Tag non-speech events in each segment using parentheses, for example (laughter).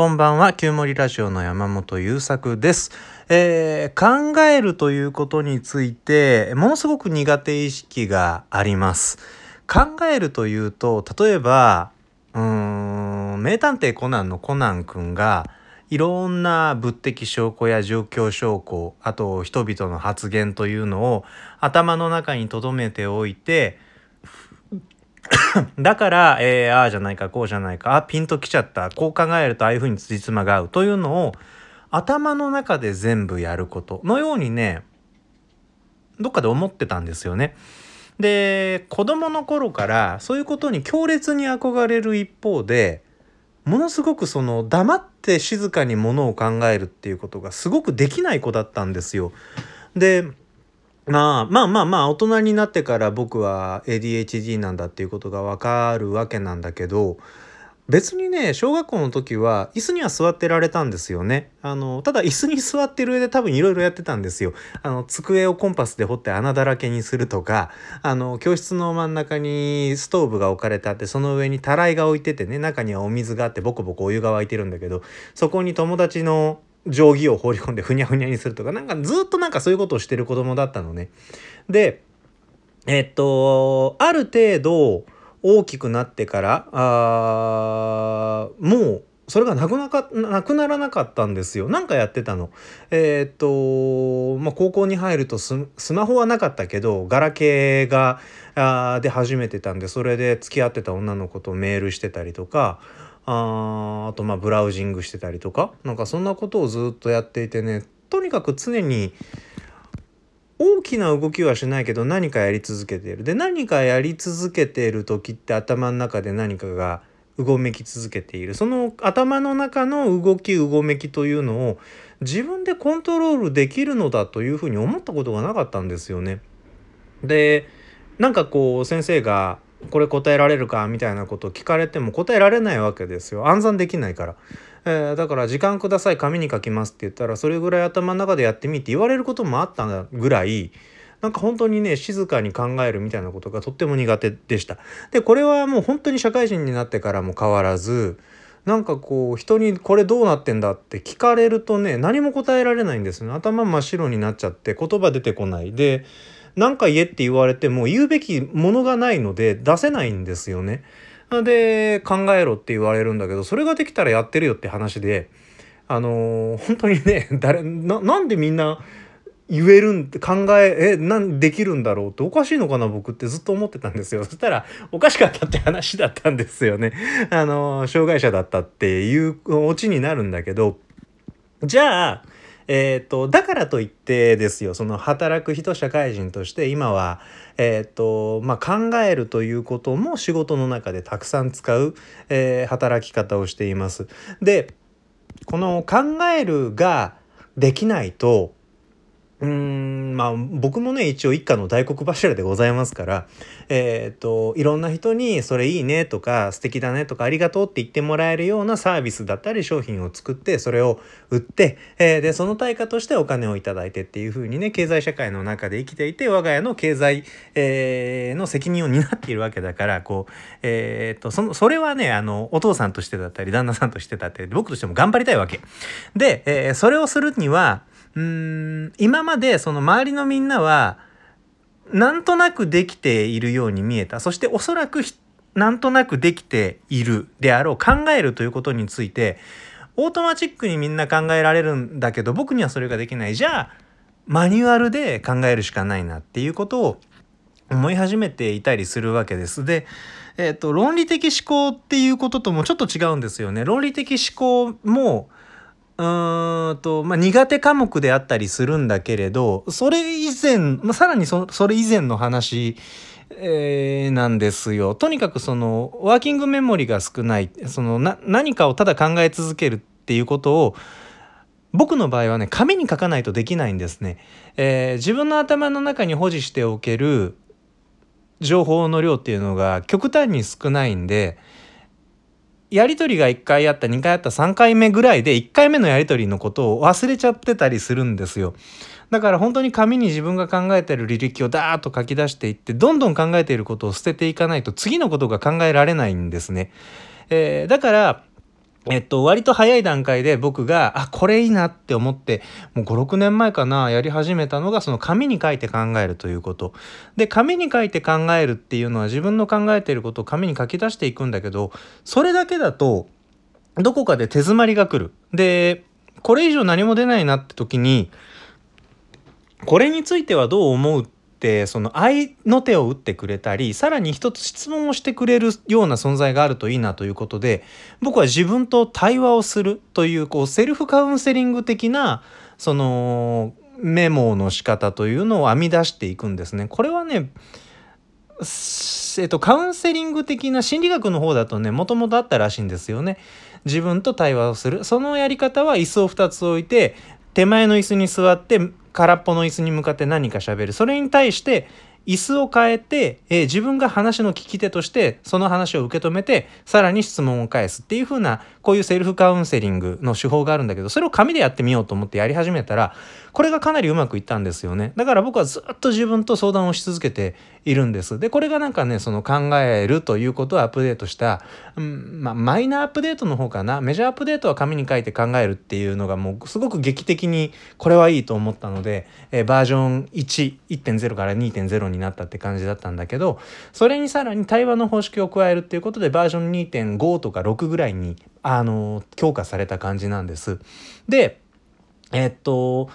こんばんは、旧森ラジオの山本優作です。えー、考えるということについて、ものすごく苦手意識があります。考えるというと、例えば、うーん、名探偵コナンのコナン君が、いろんな物的証拠や状況証拠、あと人々の発言というのを頭の中に留めておいて、(coughs) だから、えー、ああじゃないか、こうじゃないか、あ、ピンときちゃった、こう考えるとああいうふうに辻褄が合うというのを頭の中で全部やることのようにね、どっかで思ってたんですよね。で、子供の頃からそういうことに強烈に憧れる一方で、ものすごくその黙って静かにものを考えるっていうことがすごくできない子だったんですよ。で、まあまあまあまあ大人になってから僕は ADHD なんだっていうことがわかるわけなんだけど別にね小学校の時は椅子には座ってられたんですよね。あのただ椅子に座ってる上で多分いろいろやってたんですよ。あの机をコンパスで掘って穴だらけにするとかあの教室の真ん中にストーブが置かれてあってその上にたらいが置いててね中にはお水があってボコボコお湯が沸いてるんだけどそこに友達の定規を放り込んでふにゃふにゃにするとかなんかずっとなんかそういうことをしてる子供だったのね。でえっとある程度大きくなってからあもうそれがなくなかなくならなかったんですよ。なんかやってたの。えー、っと、まあ、高校に入るとスマホはなかったけど、ガラケーが、あで始めてたんで、それで付き合ってた女の子とメールしてたりとか、ああとまあブラウジングしてたりとか。なんかそんなことをずっとやっていてねとにかく常に大きな動きはしないけど何かやり続けている。で何かやり続けている時って頭の中で何かがうごめき続けている。その頭の中の動きうごめきというのを自分でコントロールできるのだというふうに思ったことがなかったんですよね。でなんかこう先生がこれ答えられるかみたいなことを聞かれても答えられないわけですよ。暗算できないから、えー、だから「時間ください紙に書きます」って言ったらそれぐらい頭の中でやってみって言われることもあったぐらいなんか本当にね静かに考えるみたいなことがとっても苦手でした。でこれはもう本当に社会人になってからも変わらずなんかこう人にこれどうなってんだって聞かれるとね何も答えられないんですね。頭真っ白になっちゃって言葉出てこない。で何か言えって言われても言うべきものがないので出せないんですよね。で考えろって言われるんだけどそれができたらやってるよって話であのー、本当にね (laughs) 誰なんでみんな言えるん考ええなんできるんだろうっておかしいのかな僕ってずっと思ってたんですよそしたらおかしかったって話だったんですよねあの障害者だったっていうオチになるんだけどじゃあえーと、だからといってですよその働く人社会人として今は、えーとまあ、考えるということも仕事の中でたくさん使う、えー、働き方をしています。でこの考えるができないとうーんまあ僕もね一応一家の大黒柱でございますからえっ、といろんな人に「それいいね」とか「素敵だね」とか「ありがとう」って言ってもらえるようなサービスだったり商品を作ってそれを売って、えー、でその対価としてお金を頂いてっていう風にね経済社会の中で生きていて我が家の経済、えー、の責任を担っているわけだからこうえっ、とそのそれはねあのお父さんとしてだったり旦那さんとしてだったり僕としても頑張りたいわけ。で、えそれをするにはうん今までその周りのみんなはなんとなくできているように見えたそしておそらくなんとなくできているであろう考えるということについてオートマチックにみんな考えられるんだけど僕にはそれができないじゃあマニュアルで考えるしかないなっていうことを思い始めていたりするわけです。で、えっ、ー、と論理的思考っていうことともちょっと違うんですよね。論理的思考もうんと、まあ、苦手科目であったりするんだけれど、それ以前、まあ、さらにそそれ以前の話、えー、なんですよ。とにかくその、ワーキングメモリが少ない、そのな、何かをただ考え続けるっていうことを、僕の場合はね、紙に書かないとできないんですね。えー、自分の頭の中に保持しておける情報の量っていうのが極端に少ないんで、やり取りが1回あった2回あった3回目ぐらいで1回目のやり取りのことを忘れちゃってたりするんですよ。だから本当に紙に自分が考えてる履歴をダーッと書き出していってどんどん考えていることを捨てていかないと次のことが考えられないんですね。えー、だからえっと、割と早い段階で僕が、あ、これいいなって思って、もう5、6年前かな、やり始めたのが、その紙に書いて考えるということ。で、紙に書いて考えるっていうのは自分の考えていることを紙に書き出していくんだけど、それだけだと、どこかで手詰まりが来る。で、これ以上何も出ないなって時に、これについてはどう思うっその愛の手を打ってくれたりさらに一つ質問をしてくれるような存在があるといいなということで僕は自分と対話をするというこうセルフカウンセリング的なそのメモの仕方というのを編み出していくんですね。これはねえっと、カウンセリング的な心理学の方だとねもともとあったらしいんですよね。自分と対話をするそのやり方は椅子を2つ置いて手前の椅子に座って空っぽの椅子に向かって何か喋る。それに対して椅子を変えて、えー、自分が話の聞き手としてその話を受け止めてさらに質問を返すっていう風なこういうセルフカウンセリングの手法があるんだけどそれを紙でやってみようと思ってやり始めたらこれがかなりうまくいったんですよね。だから僕はずっと自分と相談をし続けているんですでこれがなんかねその考えるということをアップデートした、うんまあ、マイナーアップデートの方かなメジャーアップデートは紙に書いて考えるっていうのがもうすごく劇的にこれはいいと思ったので、えー、バージョン11.0から2.0になったって感じだったんだけどそれにさらに対話の方式を加えるっていうことでバージョン2.5とか6ぐらいにあの強化された感じなんです。でえっと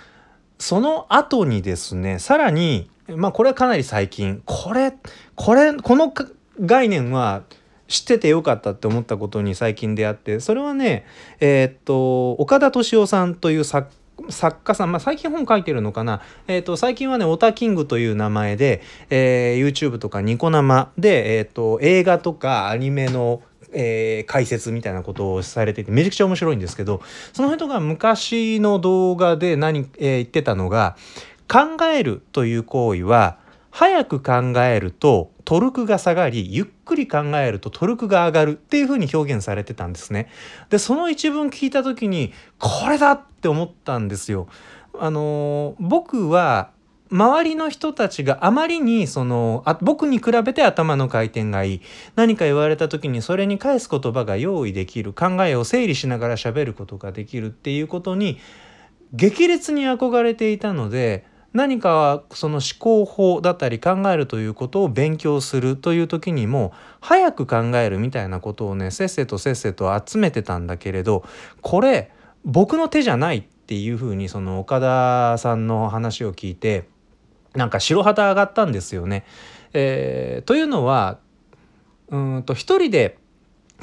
その後にですねさらにまあこれはかなり最近。これこれこの概念は知っててよかったって思ったことに最近出会って。それはねえー、っと岡田敏夫さんという作作家さん、まあ、最近本書いてるのかな、えーと、最近はね「オタキング」という名前で、えー、YouTube とかニコ生で、えーと、映画とかアニメのえー、解説みたいなことをされていてめちゃくちゃ面白いんですけどその人が昔の動画で何、えー、言ってたのが考えるという行為は早く考えるとトルクが下がりゆっくり考えるとトルクが上がるっていうふうに表現されてたんですね。でその一文聞いた時にこれだって思ったんですよ。あの僕は周りの人たちがあまりにそのあ僕に比べて頭の回転がいい何か言われた時にそれに返す言葉が用意できる考えを整理しながら喋ることができるっていうことに激烈に憧れていたので何かその思考法だったり考えるということを勉強するという時にも早く考えるみたいなことをねせっせとせっせと集めてたんだけれどこれ僕の手じゃないっていうふうにその岡田さんの話を聞いてなんか白旗上がったんですよね。えー、というのはうんと一人で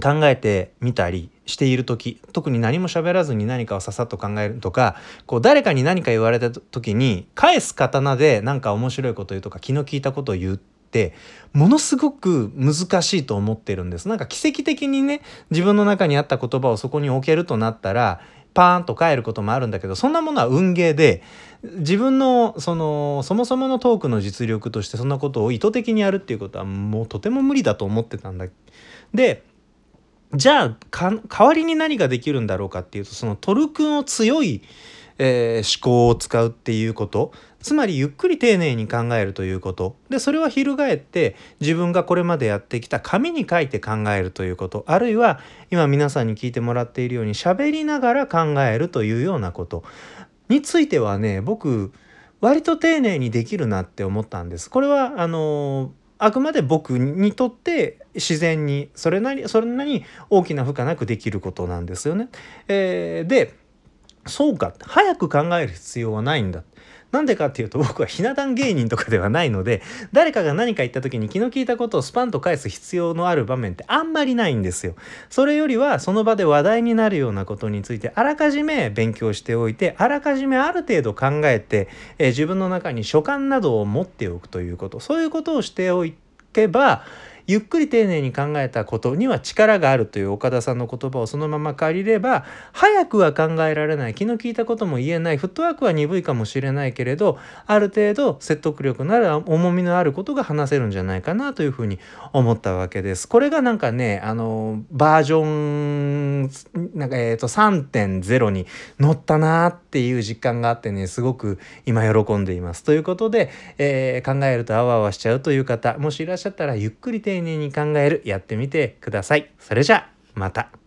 考えてみたりしている時特に何も喋らずに何かをささっと考えるとかこう誰かに何か言われた時に返す刀で何か面白いこと言うとか気の利いたことを言ってものすごく難しいと思ってるんですなんか奇跡的にね自分の中にあった言葉をそこに置けるとなったらパーンと帰ることもあるんだけどそんなものは運ゲーで自分のそのそもそものトークの実力としてそんなことを意図的にやるっていうことはもうとても無理だと思ってたんだ。でじゃあ代わりに何ができるんだろうかっていうとそのトルクの強い、えー、思考を使うっていうこと。つまりゆっくり丁寧に考えるということ。でそれは翻って自分がこれまでやってきた紙に書いて考えるということ。あるいは今皆さんに聞いてもらっているように喋りながら考えるというようなこと。についてはね僕割と丁寧にできるなって思ったんです。これはあのあくまで僕にとって自然にそれなりそれなりに大きな負荷なくできることなんですよね。えー、でそうか早く考える必要はないんだ。なんでかっていうと僕はひな壇芸人とかではないので誰かが何か言った時に気の利いたことをスパンと返す必要のある場面ってあんまりないんですよ。それよりはその場で話題になるようなことについてあらかじめ勉強しておいてあらかじめある程度考えて、えー、自分の中に所感などを持っておくということそういうことをしておけばゆっくり丁寧に考えたことには力があるという岡田さんの言葉をそのまま借りれば早くは考えられない気の利いたことも言えないフットワークは鈍いかもしれないけれどある程度説得力のある重みのあることが話せるんじゃないかなというふうに思ったわけです。これがなんかねあのバージョンなんか、えー、と3.0に乗ったなっていう実感があってねすごく今喜んでいます。ということで、えー、考えるとあわあわしちゃうという方もしいらっしゃったらゆっくり丁寧に考えるやってみてください。それじゃあまた。